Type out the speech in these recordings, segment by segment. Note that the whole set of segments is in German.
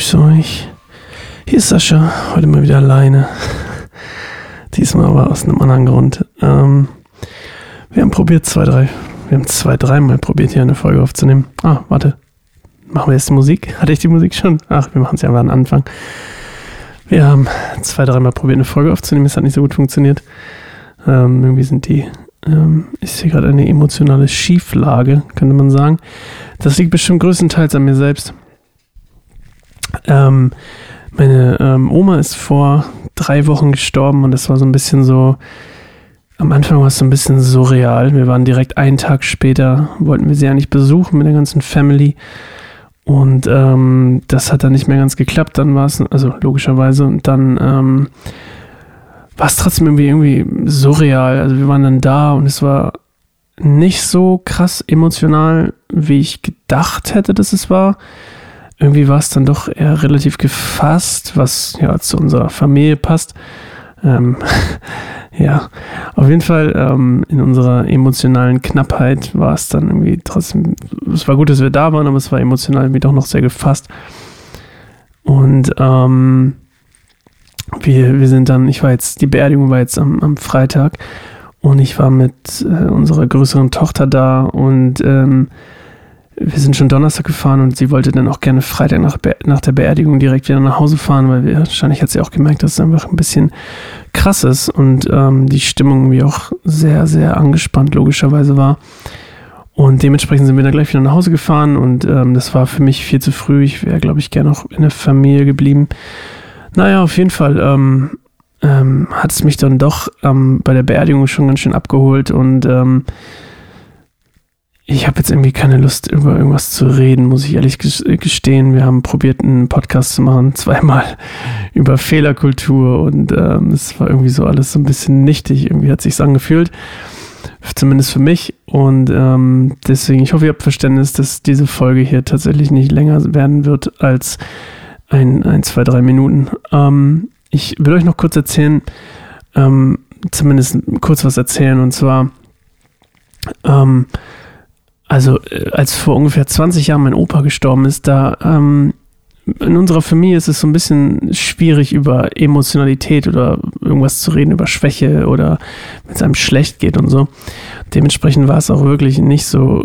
grüße euch. Hier ist Sascha, heute mal wieder alleine. Diesmal aber aus einem anderen Grund. Ähm, wir haben probiert zwei, drei, wir haben zwei, dreimal probiert, hier eine Folge aufzunehmen. Ah, warte. Machen wir jetzt die Musik? Hatte ich die Musik schon? Ach, wir machen es ja einfach am Anfang. Wir haben zwei, dreimal probiert, eine Folge aufzunehmen. Es hat nicht so gut funktioniert. Ähm, irgendwie sind die, ähm, ist hier gerade eine emotionale Schieflage, könnte man sagen. Das liegt bestimmt größtenteils an mir selbst. Ähm, meine ähm, Oma ist vor drei Wochen gestorben und das war so ein bisschen so, am Anfang war es so ein bisschen surreal. Wir waren direkt einen Tag später, wollten wir sie eigentlich besuchen mit der ganzen Family. Und ähm, das hat dann nicht mehr ganz geklappt. Dann war es, also logischerweise, und dann ähm, war es trotzdem irgendwie, irgendwie surreal. Also wir waren dann da und es war nicht so krass emotional, wie ich gedacht hätte, dass es war irgendwie war es dann doch eher relativ gefasst, was ja zu unserer Familie passt. Ähm, ja, auf jeden Fall ähm, in unserer emotionalen Knappheit war es dann irgendwie trotzdem, es war gut, dass wir da waren, aber es war emotional irgendwie doch noch sehr gefasst. Und ähm, wir, wir sind dann, ich war jetzt, die Beerdigung war jetzt am, am Freitag und ich war mit äh, unserer größeren Tochter da und ähm, wir sind schon Donnerstag gefahren und sie wollte dann auch gerne Freitag nach, nach der Beerdigung direkt wieder nach Hause fahren, weil wir, wahrscheinlich hat sie auch gemerkt, dass es einfach ein bisschen krass ist und ähm, die Stimmung wie auch sehr, sehr angespannt logischerweise war. Und dementsprechend sind wir dann gleich wieder nach Hause gefahren und ähm, das war für mich viel zu früh. Ich wäre, glaube ich, gerne noch in der Familie geblieben. Naja, auf jeden Fall ähm, ähm, hat es mich dann doch ähm, bei der Beerdigung schon ganz schön abgeholt und ähm, ich habe jetzt irgendwie keine Lust, über irgendwas zu reden, muss ich ehrlich gestehen. Wir haben probiert, einen Podcast zu machen, zweimal über Fehlerkultur und ähm, es war irgendwie so alles so ein bisschen nichtig. Irgendwie hat sich angefühlt, zumindest für mich. Und ähm, deswegen, ich hoffe, ihr habt Verständnis, dass diese Folge hier tatsächlich nicht länger werden wird als ein, ein zwei, drei Minuten. Ähm, ich will euch noch kurz erzählen, ähm, zumindest kurz was erzählen und zwar, ähm, also äh, als vor ungefähr 20 Jahren mein Opa gestorben ist, da ähm, in unserer Familie ist es so ein bisschen schwierig, über Emotionalität oder irgendwas zu reden, über Schwäche oder wenn es einem schlecht geht und so. Dementsprechend war es auch wirklich nicht so,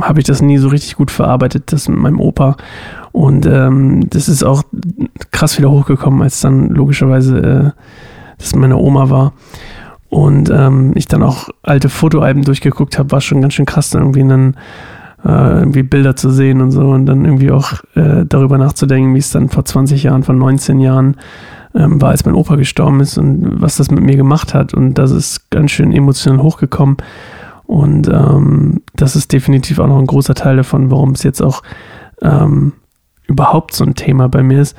habe ich das nie so richtig gut verarbeitet, das mit meinem Opa. Und ähm, das ist auch krass wieder hochgekommen, als dann logischerweise äh, das meine Oma war. Und ähm, ich dann auch alte Fotoalben durchgeguckt habe, war schon ganz schön krass, dann irgendwie dann äh, irgendwie Bilder zu sehen und so und dann irgendwie auch äh, darüber nachzudenken, wie es dann vor 20 Jahren, vor 19 Jahren ähm, war, als mein Opa gestorben ist und was das mit mir gemacht hat. Und das ist ganz schön emotional hochgekommen. Und ähm, das ist definitiv auch noch ein großer Teil davon, warum es jetzt auch ähm, überhaupt so ein Thema bei mir ist.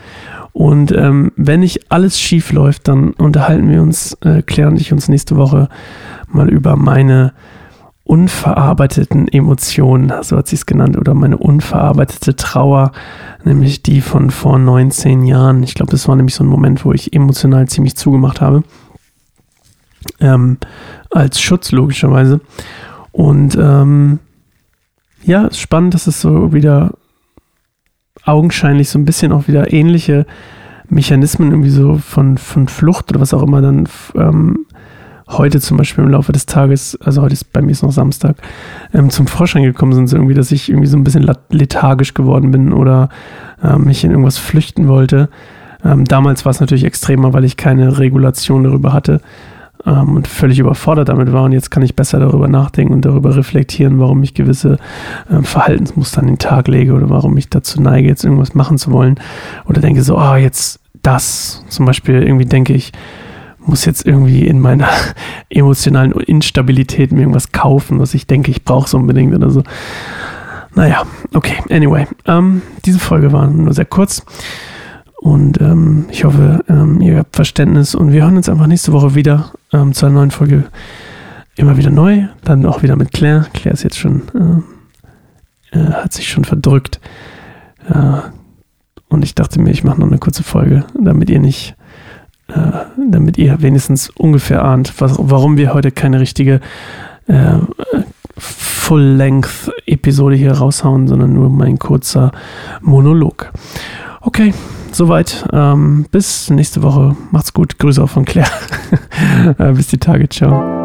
Und ähm, wenn nicht alles schief läuft, dann unterhalten wir uns, äh, Claire und ich uns nächste Woche mal über meine unverarbeiteten Emotionen, so hat sie es genannt, oder meine unverarbeitete Trauer, nämlich die von vor 19 Jahren. Ich glaube, das war nämlich so ein Moment, wo ich emotional ziemlich zugemacht habe. Ähm, als Schutz logischerweise. Und ähm, ja, spannend, dass es so wieder augenscheinlich so ein bisschen auch wieder ähnliche Mechanismen irgendwie so von, von Flucht oder was auch immer dann ähm, heute zum Beispiel im Laufe des Tages, also heute ist bei mir ist noch Samstag, ähm, zum Vorschein gekommen sind, so irgendwie, dass ich irgendwie so ein bisschen lethargisch geworden bin oder äh, mich in irgendwas flüchten wollte. Ähm, damals war es natürlich extremer, weil ich keine Regulation darüber hatte ähm, und völlig überfordert damit war. Und jetzt kann ich besser darüber nachdenken und darüber reflektieren, warum ich gewisse äh, Verhaltensmuster an den Tag lege oder warum ich dazu neige, jetzt irgendwas machen zu wollen. Oder denke so, ah, oh, jetzt das. Zum Beispiel irgendwie denke ich, muss jetzt irgendwie in meiner emotionalen Instabilität mir irgendwas kaufen, was ich denke, ich brauche es unbedingt oder so. Naja, okay, anyway. Ähm, diese Folge war nur sehr kurz. Und ähm, ich hoffe, ähm, ihr habt Verständnis und wir hören uns einfach nächste Woche wieder ähm, zu einer neuen Folge. Immer wieder neu, dann auch wieder mit Claire. Claire ist jetzt schon, äh, äh, hat sich schon verdrückt. Äh, und ich dachte mir, ich mache noch eine kurze Folge, damit ihr nicht, äh, damit ihr wenigstens ungefähr ahnt, was, warum wir heute keine richtige äh, Full-Length-Episode hier raushauen, sondern nur mein kurzer Monolog. Okay. Soweit. Ähm, bis nächste Woche. Macht's gut. Grüße auch von Claire. Äh, bis die Tage. Ciao.